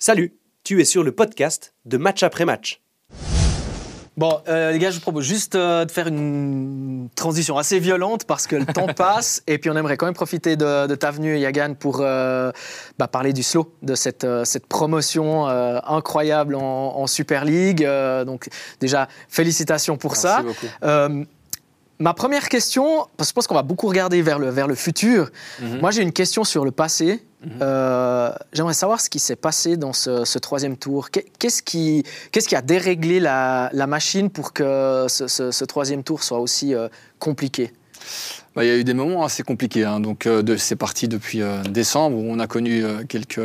Salut, tu es sur le podcast de Match après Match. Bon, euh, les gars, je vous propose juste euh, de faire une transition assez violente parce que le temps passe et puis on aimerait quand même profiter de, ta venue, Yagan, pour euh, bah, parler du slow, de cette, cette promotion incroyable en, Super League. donc, déjà, félicitations pour Merci ça. Ma première question, parce que je pense qu'on va beaucoup regarder vers le, vers le futur. Mhm. Moi, j'ai une question sur le passé. Mhm. Euh, j'aimerais savoir ce qui s'est passé dans ce, troisième tour. Qu'est-ce qui, qu'est-ce qui a déréglé la, la, machine pour que ce, troisième tour soit aussi euh, compliqué? Bah, il y a eu des moments assez compliqués. Hein. Donc, euh, c'est parti depuis décembre où on a connu quelques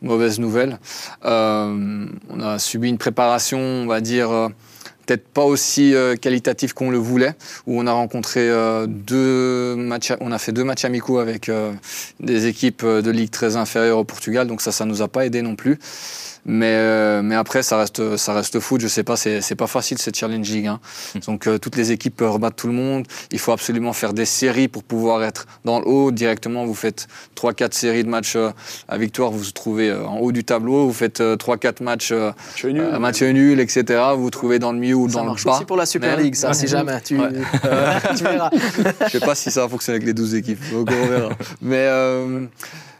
mauvaises nouvelles. on a subi une préparation, on va dire peut-être pas aussi euh, qualitatif qu'on le voulait, où on a rencontré euh, deux matchs, on a fait deux matchs amicaux avec euh, des équipes de ligue très inférieures au Portugal, donc ça, ça nous a pas aidé non plus. Mais, euh, mais après, ça reste, ça reste foot. Je sais pas, c'est pas facile cette Challenge League. Hein. Hmm. Donc euh, toutes les équipes peuvent rebattre tout le monde. Il faut absolument faire des séries pour pouvoir être dans le haut. Directement, vous faites 3-4 séries de matchs euh, à victoire, vous vous trouvez en haut du tableau. Vous faites 3-4 matchs à match nul, etc. Vous vous trouvez dans le milieu ou dans le bas. Aussi pour la Super League, ça, si jamais. Tu, tu verras. Je sais pas si ça va fonctionner avec les 12 équipes. Donc on verra. Mais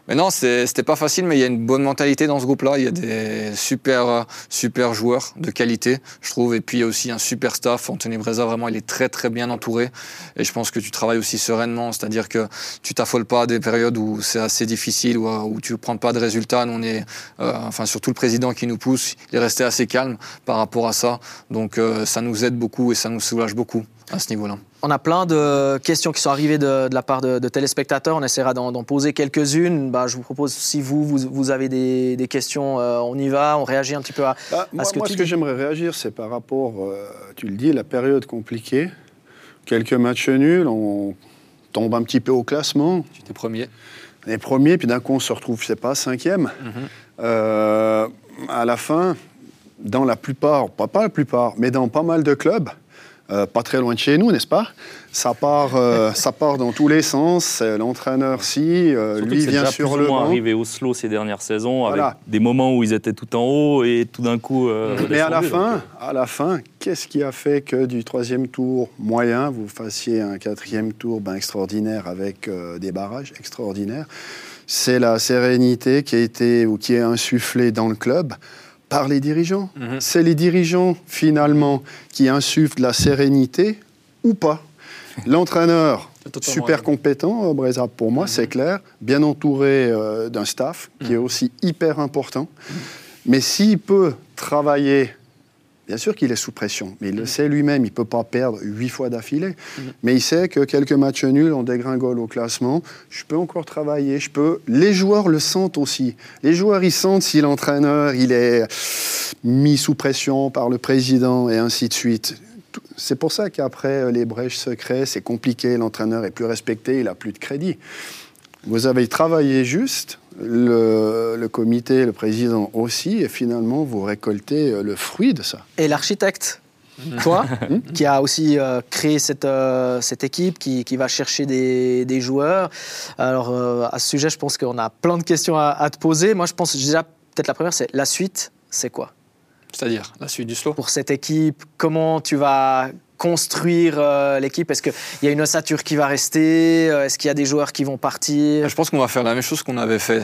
mais non, c'était pas facile, mais il y a une bonne mentalité dans ce groupe-là. Il y a des super, super joueurs de qualité, je trouve. Et puis il y a aussi un super staff. Anthony Breza, vraiment, il est très, très bien entouré. Et je pense que tu travailles aussi sereinement. C'est-à-dire que tu t'affoles pas des périodes où c'est assez difficile, où, où tu ne prends pas de résultats. Nous, on est, euh, enfin, surtout le président qui nous pousse, il est resté assez calme par rapport à ça. Donc euh, ça nous aide beaucoup et ça nous soulage beaucoup à ce niveau-là. On a plein de questions qui sont arrivées de, la part de, téléspectateurs. On essaiera d'en poser quelques-unes. Bah, je vous propose, si vous, vous, avez des, questions, euh, on y va, on réagit un petit peu à, bah, moi, ce que moi, ce que j'aimerais réagir, c'est par rapport, euh, tu le dis, la période compliquée. Quelques matchs nuls, on tombe un petit peu au classement. Tu étais premier. On est premier, puis d'un coup, on se retrouve, je sais pas, cinquième. Mhm. Euh, à la fin, dans la plupart, pas, pas la plupart, mais dans pas mal de clubs, euh, pas très loin de chez nous, n'est-ce pas? Ça part, euh, ça part dans tous les sens. L'entraîneur, si, euh, lui vient sur le banc. arrivé au slow ces dernières saisons, avec des moments où ils étaient tout en haut et tout d'un coup. Mais à la fin, à la fin, qu'est-ce qui a fait que du troisième tour moyen, vous fassiez un quatrième tour ben, extraordinaire avec des barrages extraordinaires? C'est la sérénité qui a été ou qui est insufflée dans le club par les dirigeants. Mhm. C'est les dirigeants, finalement, qui insufflent la sérénité ou pas. L'entraîneur, super compétent, euh, Breza, pour moi, c'est mhm. clair, bien entouré euh, d'un staff qui est mhm. aussi hyper important. Mais s'il peut travailler Bien sûr qu'il est sous pression, mais il le sait lui-même, il ne peut pas perdre huit fois d'affilée. Mais il sait que quelques matchs nuls, on dégringole au classement. Je peux encore travailler, je peux. Les joueurs le sentent aussi. Les joueurs, ils sentent si l'entraîneur, il est mis sous pression par le président et ainsi de suite. C'est pour ça qu'après les brèches secrets, c'est compliqué, l'entraîneur est plus respecté, il a plus de crédit. Vous avez travaillé juste, le, comité, le président aussi, et finalement, vous récoltez euh, le fruit de ça. Et l'architecte toi, hmm qui a aussi euh, créé cette, euh, cette équipe, qui, qui, va chercher des, des joueurs. Alors, à ce sujet, je pense qu'on a plein de questions à, te poser. Moi, je pense déjà, peut-être la première, c'est la suite, c'est quoi? C'est-à-dire, la suite du slow? Pour cette équipe, comment tu vas construire l'équipe? Est-ce qu'il y a une ossature qui va rester? Est-ce qu'il y a des joueurs qui vont partir? Je pense qu'on va faire la même chose qu'on avait fait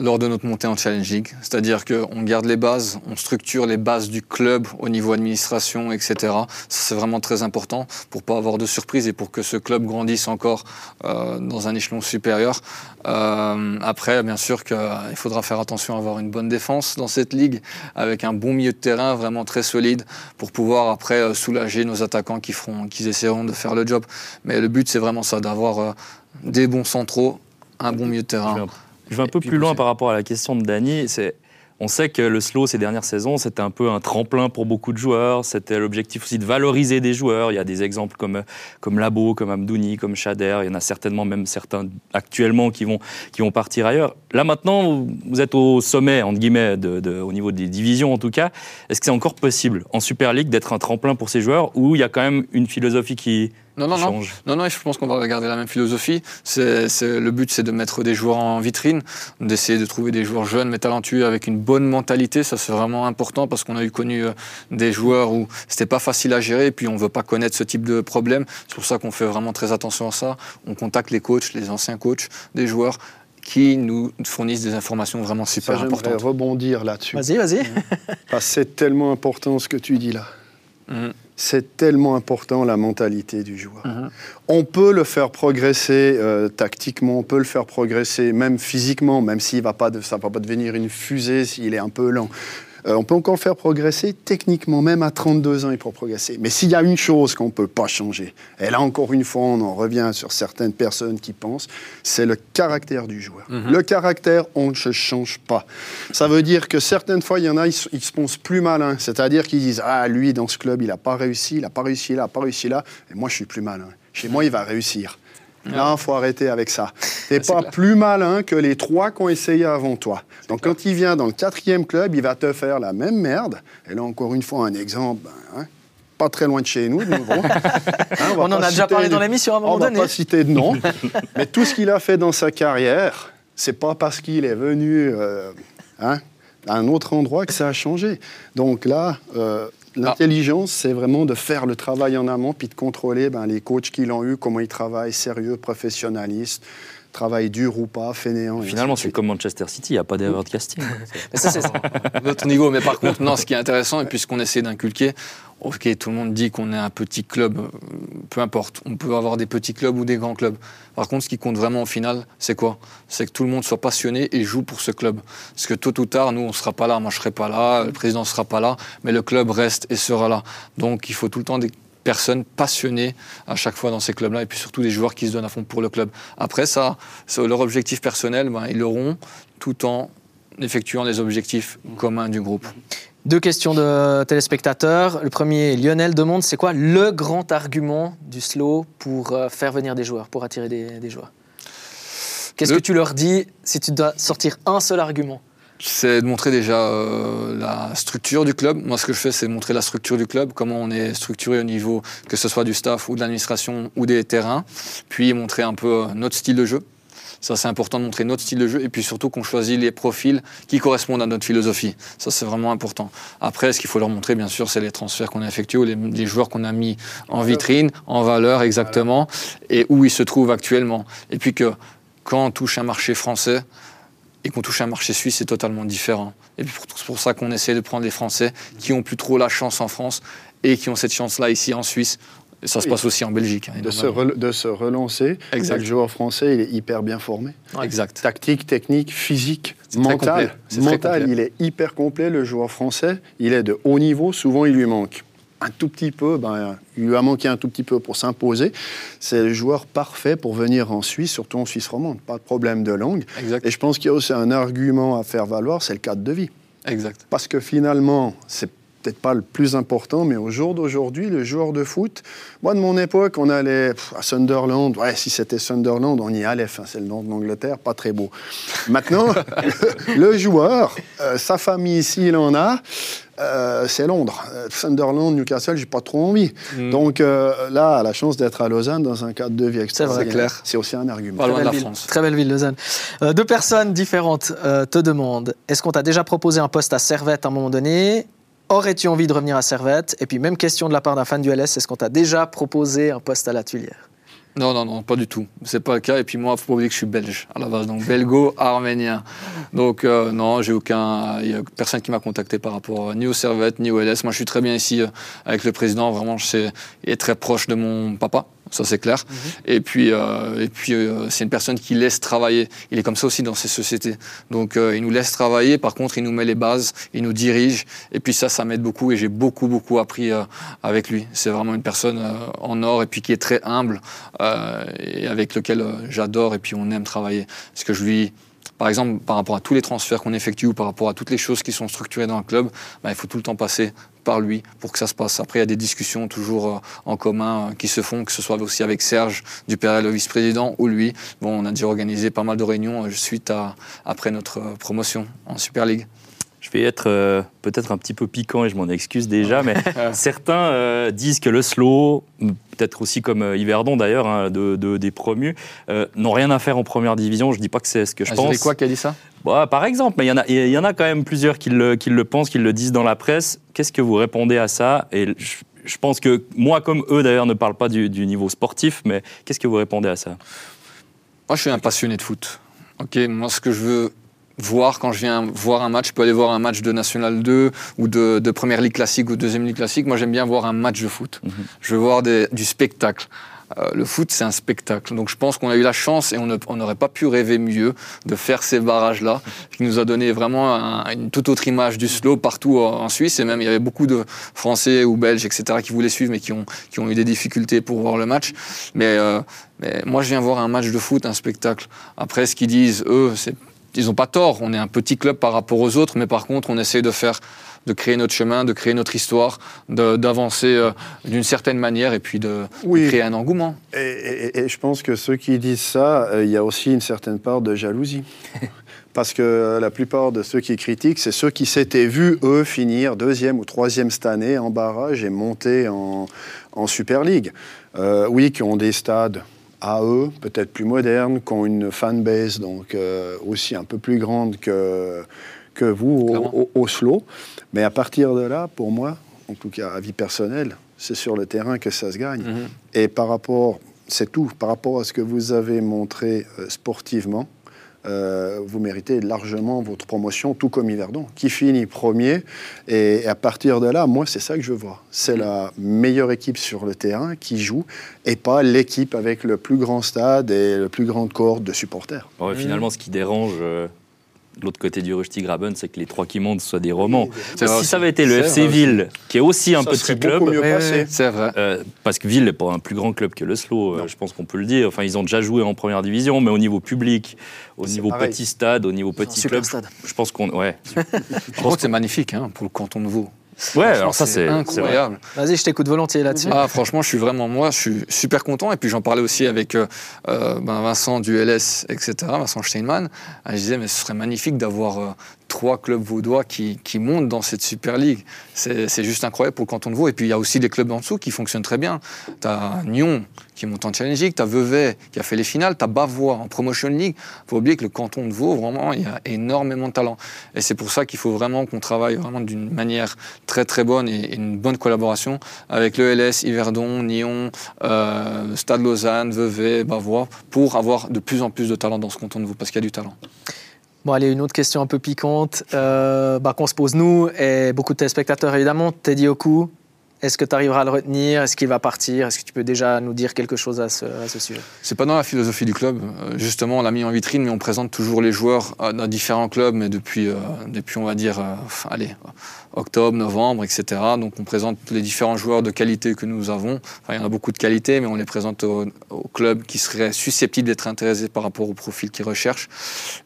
lors de notre montée en Challenge League. C'est-à-dire qu'on garde les bases, on structure les bases du club au niveau administration, etc. c'est vraiment très important pour pas avoir de surprises et pour que ce club grandisse encore euh, dans un échelon supérieur. Euh, après, bien sûr qu'il faudra faire attention à avoir une bonne défense dans cette ligue, avec un bon milieu de terrain vraiment très solide pour pouvoir après euh, soulager nos attaquants qui, feront, qui essaieront de faire le job. Mais le but, c'est vraiment ça, d'avoir des bons centraux, un bon milieu de terrain. Je vais un peu plus loin par rapport à la question de Dany. C'est on sait que le slow ces dernières saisons, c'était un peu un tremplin pour beaucoup de joueurs. C'était l'objectif aussi de valoriser des joueurs. Il y a des exemples comme, comme Labo, comme Amdouni, comme Chader. Il y en a certainement même certains actuellement qui vont, qui vont partir ailleurs. Là maintenant, vous êtes au sommet, entre guillemets, de, au niveau des divisions en tout cas. Est-ce que c'est encore possible en Super League d'être un tremplin pour ces joueurs ou il y a quand même une philosophie qui, Non, non, non. Non, non, je pense qu'on va garder la même philosophie. C'est, le but, c'est de mettre des joueurs en vitrine, d'essayer de trouver des joueurs jeunes mais talentueux avec une bonne mentalité. Ça, c'est vraiment important parce qu'on a eu connu euh, des joueurs où c'était pas facile à gérer et puis on veut pas connaître ce type de problème. C'est pour ça qu'on fait vraiment très attention à ça. On contacte les coachs, les anciens coachs des joueurs qui nous fournissent des informations vraiment Ça, super j'aimerais importantes. rebondir là-dessus. Vas-y, vas-y. C'est tellement important ce que tu dis là. Mhm. C'est tellement important la mentalité du joueur. Mhm. On peut le faire progresser euh, tactiquement, on peut le faire progresser même physiquement, même s'il va pas, de- ça ne va pas devenir une fusée s'il est un peu lent. Euh, on peut encore le faire progresser techniquement, même à 32 ans, il peut progresser. Mais s'il y a une chose qu'on ne peut pas changer, et là encore une fois, on en revient sur certaines personnes qui pensent, c'est le caractère du joueur. Le caractère, on ne se change pas. Ça veut dire que certaines fois, il y en a, ils, se- ils se pensent plus malins. C'est-à-dire qu'ils disent Ah, lui, dans ce club, il n'a pas réussi, il n'a pas réussi là, il n'a pas réussi là, et moi, je suis plus malin. Chez moi, il va réussir. Là, il faut arrêter avec ça. Tu n'es pas plus malin que les trois qui ont essayé avant toi. Donc, quand il vient dans le quatrième club, il va te faire la même merde. Et là, encore une fois, un exemple, ben, hein, pas très loin de chez nous, de nouveau. Hein, On en a déjà parlé de- dans l'émission à un moment on va donné. pas citer de nom, mais tout ce qu'il a fait dans sa carrière, c'est pas parce qu'il est venu euh, hein, à un autre endroit que ça a changé. Donc là, euh, l'intelligence, c'est vraiment de faire le travail en amont, puis de contrôler ben, les coachs qui l'ont eu, comment ils travaillent, sérieux, professionnalistes, travail dur ou pas, fainéant. Finalement, c'est comme Manchester City, il n'y a pas d'erreur de casting. Mais ça, c'est notre niveau. Mais par contre, non, ce qui est intéressant, et puis ce qu'on essaie d'inculquer, ok, tout le monde dit qu'on est un petit club, euh, peu importe. On peut avoir des petits clubs ou des grands clubs. Par contre, ce qui compte vraiment au final, c'est quoi? C'est que tout le monde soit passionné et joue pour ce club. Parce que tôt ou tard, nous, on ne sera pas là, moi je ne serai pas là, le président ne sera pas là, mais le club reste et sera là. Donc il faut tout le temps des personnes passionnées à chaque fois dans ces clubs-là, et puis surtout des joueurs qui se donnent à fond pour le club. Après ça, leur objectif personnel, ben, ils l'auront tout en effectuant les objectifs communs du groupe. Deux questions de téléspectateurs. Le premier, Lionel demande c'est quoi le grand argument du slow pour euh, faire venir des joueurs, pour attirer des, des joueurs? Qu'est-ce Le- que tu leur dis si tu dois sortir un seul argument? C'est de montrer déjà euh, la structure du club. Moi, ce que je fais, c'est montrer la structure du club, comment on est structuré au niveau, que ce soit du staff ou de l'administration ou des terrains. Puis montrer un peu euh, notre style de jeu. Ça, c'est important de montrer notre style de jeu et puis surtout qu'on choisit les profils qui correspondent à notre philosophie. Ça, c'est vraiment important. Après, ce qu'il faut leur montrer, bien sûr, c'est les transferts qu'on a effectués ou les, les joueurs qu'on a mis en vitrine, en valeur exactement, et où ils se trouvent actuellement. Et puis que quand on touche un marché français, et qu'on touche un marché suisse, c'est totalement différent. Et puis c'est pour ça qu'on essaie de prendre les Français qui ont plus trop la chance en France et qui ont cette chance-là ici en Suisse. Et ça se passe aussi en Belgique. hein, De se, de se relancer. Exact. Le joueur français, il est hyper bien formé. Exact. Tactique, technique, physique, mental. Mental, il est hyper complet, le joueur français. Il est de haut niveau. Souvent, il lui manque un tout petit peu. Ben, il lui a manqué un tout petit peu pour s'imposer. C'est le joueur parfait pour venir en Suisse, surtout en Suisse romande. Pas de problème de langue. Exact. Et je pense qu'il y a aussi un argument à faire valoir, c'est le cadre de vie. Exact. Parce que finalement, c'est peut-être pas le plus important, mais au jour d'aujourd'hui, le joueur de foot, moi de mon époque, on allait à Sunderland. Ouais, si c'était Sunderland, on y allait. Enfin, c'est le nom de l'Angleterre, pas très beau. Maintenant, le, le joueur, euh, sa famille ici, il en a. euh, c'est Londres. Euh, Sunderland, Newcastle, j'ai pas trop envie. Mm. Donc euh, là, la chance d'être à Lausanne dans un cadre de vie extraordinaire, clair. c'est aussi un argument. Pas loin de belle la ville. France. Très belle ville, Lausanne. Euh, deux personnes différentes euh, te demandent est-ce qu'on t'a déjà proposé un poste à Servette à un moment donné? Aurais-tu envie de revenir à Servette? Et puis, même question de la part d'un fan du LS est-ce qu'on t'a déjà proposé un poste à la Tuilière Non, non, non, pas du tout. C'est pas le cas. Et puis moi, faut pas oublier que je suis belge à la base, donc belgo-arménien. Donc euh, non, j'ai aucun, il y a personne qui m'a contacté par rapport ni au Servette ni au LS. Moi, je suis très bien ici euh, avec le président. Vraiment, je sais, il est très proche de mon papa. Ça c'est clair. Et puis, euh, et puis euh, c'est une personne qui laisse travailler. Il est comme ça aussi dans ces sociétés. Donc euh, il nous laisse travailler. Par contre, il nous met les bases, il nous dirige. Et puis ça, ça m'aide beaucoup. Et j'ai beaucoup, beaucoup appris euh, avec lui. C'est vraiment une personne euh, en or et puis qui est très humble euh, et avec lequel j'adore et puis on aime travailler. Parce que je lui, par exemple, par rapport à tous les transferts qu'on effectue ou par rapport à toutes les choses qui sont structurées dans le club, bah, il faut tout le temps passer par lui pour que ça se passe. Après, il y a des discussions toujours euh, en commun euh, qui se font, que ce soit aussi avec Serge Dupérel, le vice-président, ou lui. Bon, on a déjà organisé pas mal de réunions euh, suite à, après notre promotion en Super League. Je vais être euh, peut-être un petit peu piquant et je m'en excuse déjà, mais certains euh, disent que le slow, peut-être aussi comme euh, Yverdon d'ailleurs, hein, de, de- des promus, n'ont rien à faire en première division. Je dis pas que c'est ce que je Ah, pense. c'est quoi qui a dit ça? Bah, par exemple, mais il y, en a- il y en a quand même plusieurs qui le, qui le pensent, qui le disent dans la presse. Qu'est-ce que vous répondez à ça? Et je, je pense que moi, comme eux d'ailleurs, ne parlent pas du, du niveau sportif, mais qu'est-ce que vous répondez à ça? Moi, je suis un passionné de foot. Ok, moi, ce que je veux voir quand je viens voir un match, je peux aller voir un match de National 2 ou de, de Première Ligue classique ou Deuxième Ligue classique. Moi, j'aime bien voir un match de foot. Mhm. Je veux voir des- du spectacle. Euh, le foot, c'est un spectacle. Donc, je pense qu'on a eu la chance et on n'aurait pas pu rêver mieux de faire ces barrages-là, qui nous a donné vraiment un- une toute autre image du slow partout en en Suisse. Et même, il y avait beaucoup de Français ou Belges, etc., qui voulaient suivre, mais qui ont, qui ont eu des difficultés pour voir le match. Mais, euh, mais moi, je viens voir un match de foot, un spectacle. Après, ce qu'ils disent, eux, c'est ils n'ont pas tort. On est un petit club par rapport aux autres, mais par contre, on essaie de faire, de créer notre chemin, de créer notre histoire, d'avancer euh, d'une certaine manière et puis de, créer un engouement. Et, et- et je pense que ceux qui disent ça, euh, il y a aussi une certaine part de jalousie. Parce que euh, la plupart de ceux qui critiquent, c'est ceux qui s'étaient vus, eux, finir deuxième ou troisième cette année en barrage et monter en, en Super League. Euh, oui, qui ont des stades à eux, peut-être plus modernes, qui ont une fanbase donc euh, aussi un peu plus grande que, que vous au, au- slow. Mais à partir de là, pour moi, en tout cas à vie personnelle, c'est sur le terrain que ça se gagne. Mhm. Et par rapport, c'est tout, par rapport à ce que vous avez montré euh, sportivement, euh, vous méritez largement votre promotion, tout comme Yverdon, qui finit premier. Et à partir de là, moi, c'est ça que je voir. C'est la meilleure équipe sur le terrain qui joue, et pas l'équipe avec le plus grand stade et le plus grande cohorte de supporters. Finalement, ce qui dérange euh, l'autre côté du Rusty Graben, c'est que les trois qui montent soient des romans. Si aussi. ça avait été le FC vrai. Ville, qui est aussi un Ça petit club. C'est vrai. Euh, parce que Ville n'est pas un plus grand club que le Slow, euh, je pense qu'on peut le dire. Enfin, ils ont déjà joué en première division, mais au niveau public, au niveau pareil. petit stade, au niveau petit club, stade. je pense qu'on. Ouais. Par contre, c'est magnifique hein, pour le canton de Vaud. Ouais, alors ça, c'est. incroyable. Vas-y, je t'écoute volontiers là-dessus. Ah, franchement, je suis vraiment, moi, je suis super content. Et puis, j'en parlais aussi avec euh, euh, ben, Vincent du LS, etc., Vincent Steinmann. Ah, je disais, mais ce serait magnifique d'avoir euh, trois clubs vaudois qui, qui montent dans cette Super League. C'est juste incroyable pour le canton de Vaud. Et puis, il y a aussi des clubs en dessous qui fonctionnent très bien. Tu as Nyon qui monte en Challenge League, tu as Vevey qui a fait les finales, tu as Bavois en Promotion League. Il faut oublier que le canton de Vaud, vraiment, il y a énormément de talent. Et c'est pour ça qu'il faut vraiment qu'on travaille vraiment d'une manière très très bonne et, une bonne collaboration avec le LS, Yverdon, Nyon, euh, Stade Lausanne, Vevey, Bavois, pour avoir de plus en plus de talent dans ce canton de Vaud, parce qu'il y a du talent. Bon, allez, une autre question un peu piquante euh, bah, qu'on se pose nous et beaucoup de téléspectateurs évidemment. Teddy Oku, est-ce que tu arriveras à le retenir? Est-ce qu'il va partir? Est-ce que tu peux déjà nous dire quelque chose à ce, à ce sujet? C'est pas dans la philosophie du club. Euh, justement, on l'a mis en vitrine, mais on présente toujours les joueurs euh, dans différents clubs, mais depuis, euh, depuis on va dire, allez, octobre, novembre, etc. Donc, on présente les différents joueurs de qualité que nous avons. Enfin, il y en a beaucoup de qualité, mais on les présente au, au club qui serait susceptible d'être intéressé par rapport au profil qu'ils recherchent.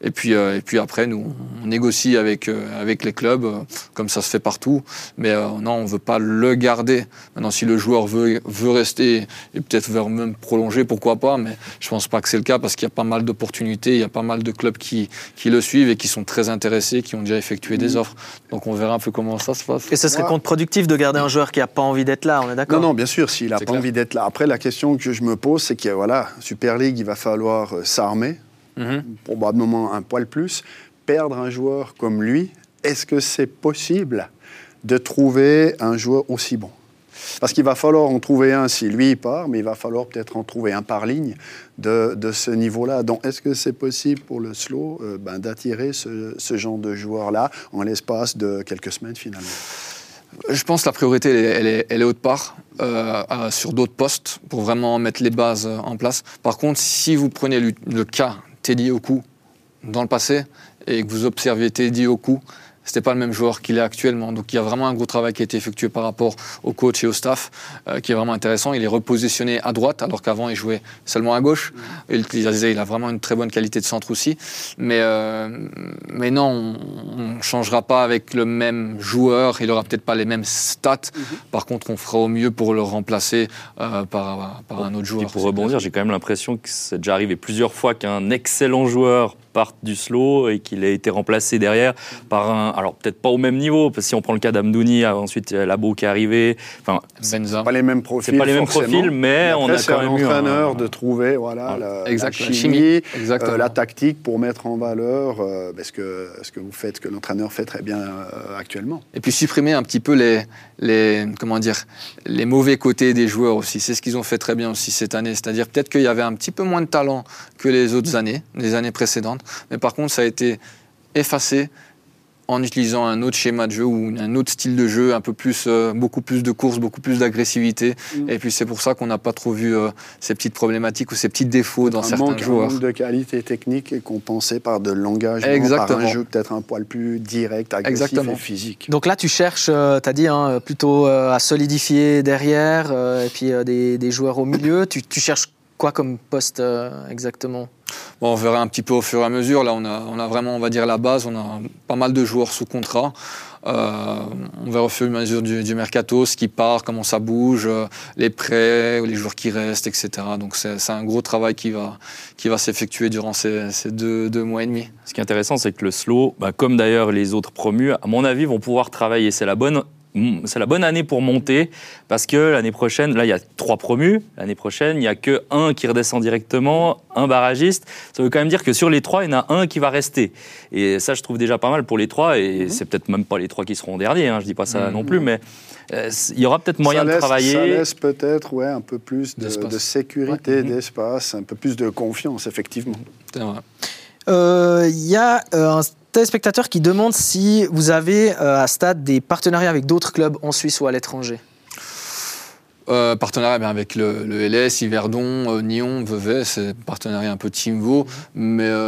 Et puis, après, nous, on négocie avec, avec les clubs, comme ça se fait partout. Mais non, on veut pas le garder. Maintenant, si le joueur veut, veut rester et peut-être veut même prolonger, pourquoi pas. Mais je pense pas que c'est le cas parce qu'il y a pas mal d'opportunités, il y a pas mal de clubs qui, qui le suivent et qui sont très intéressés, qui ont déjà effectué des offres. Donc on verra un peu comment ça se passe. Et ce serait contre-productif de garder un joueur qui n'a pas envie d'être là, on est Non, d'accord? Non, bien sûr, s'il n'a pas clair. envie d'être là. Après, la question que je me pose, c'est que voilà, Super League, il va falloir euh, s'armer, Mhm. probablement un poil plus. Perdre un joueur comme lui, est-ce que c'est possible de trouver un joueur aussi bon? Parce qu'il va falloir en trouver un si lui part, mais il va falloir peut-être en trouver un par ligne de, de ce niveau-là. Donc, est-ce que c'est possible pour le slow euh, ben, d'attirer ce, ce genre de joueur-là en l'espace de quelques semaines finalement? Je pense que la priorité, elle est, elle est, autre part, euh, sur d'autres postes, pour vraiment mettre les bases euh, en place. Par contre, si vous prenez le, le cas Teddy Oku dans le passé, et que vous observez Teddy Oku, c'était pas le même joueur qu'il est actuellement. Donc il y a vraiment un gros travail qui a été effectué par rapport au coach et au staff, euh, qui est vraiment intéressant. Il est repositionné à droite, alors qu'avant il jouait seulement à gauche. Il, il a vraiment une très bonne qualité de centre aussi. Mais, euh, mais non, on ne changera pas avec le même joueur. Il aura peut-être pas les mêmes stats. Par contre, on fera au mieux pour le remplacer euh, par, par un autre joueur. pour rebondir, j'ai quand même l'impression que c'est déjà arrivé plusieurs fois qu'un excellent joueur parte du slow et qu'il ait été remplacé derrière par un. Alors peut-être pas au même niveau, parce que si on prend le cas d'Amdouni, ensuite il y a Labo qui est arrivé. Enfin, Benza. Pas les mêmes profils. c'est pas les mêmes forcément. profils, mais on Après, a c'est quand à même eu l'entraîneur un- de trouver voilà, Voilà. la, Exact, la la chimie, chimie, euh, la tactique pour mettre en valeur euh, ben, ce, que, ce que vous faites, ce que l'entraîneur fait très bien euh, actuellement. Et puis supprimer un petit peu les, les, comment dire, les mauvais côtés des joueurs aussi. C'est ce qu'ils ont fait très bien aussi cette année. C'est-à-dire peut-être qu'il y avait un petit peu moins de talent que les autres années, les années précédentes. Mais par contre, ça a été effacé en utilisant un autre schéma de jeu ou un autre style de jeu, un peu plus, euh, beaucoup plus de course, beaucoup plus d'agressivité. Mm. Et puis c'est pour ça qu'on n'a pas trop vu euh, ces petites problématiques ou ces petits défauts dans un certains manque, un joueurs. manque de qualité technique est compensé par de l'engagement, par Exactement. un jeu peut-être un poil plus direct, agressif Exactement. et physique. Donc là, tu cherches, tu as dit, hein, plutôt euh, à solidifier derrière euh, et puis euh, des, des joueurs au milieu. Tu, tu cherches quoi comme poste euh, exactement? Bon, on verra un petit peu au fur et à mesure. Là, on a, on a vraiment, on va dire, la base. On a pas mal de joueurs sous contrat. Euh, on verra au fur et à mesure du, du mercato, ce qui part, comment ça bouge, euh, les prêts, les joueurs qui restent, etc. Donc c'est un gros travail qui va, qui va s'effectuer durant ces, ces deux, deux mois et demi. Ce qui est intéressant, c'est que le slow, bah, comme d'ailleurs les autres promus, à mon avis, vont pouvoir travailler. C'est la bonne. C'est la bonne année pour monter parce que l'année prochaine, là il y a trois promus. L'année prochaine, il n'y a que un qui redescend directement, un barragiste. Ça veut quand même dire que sur les trois, il y en a un qui va rester. Et ça, je trouve déjà pas mal pour les trois. Et c'est peut-être même pas les trois qui seront derniers. Hein, je dis pas ça Mhm. non plus, mais euh, il y aura peut-être moyen laisse, de travailler. Ça laisse peut-être ouais, un peu plus de, D'espace. de sécurité, Ouais. Mhm. d'espace, un peu plus de confiance, effectivement. C'est vrai. Euh, Il y a euh, un téléspectateur qui demande si vous avez euh, à Stade des partenariats avec d'autres clubs en Suisse ou à l'étranger. Euh, partenariat bien, avec le, le LS, Yverdon, euh, Nyon, Vevey, c'est partenariat un peu Teamvo, mais euh,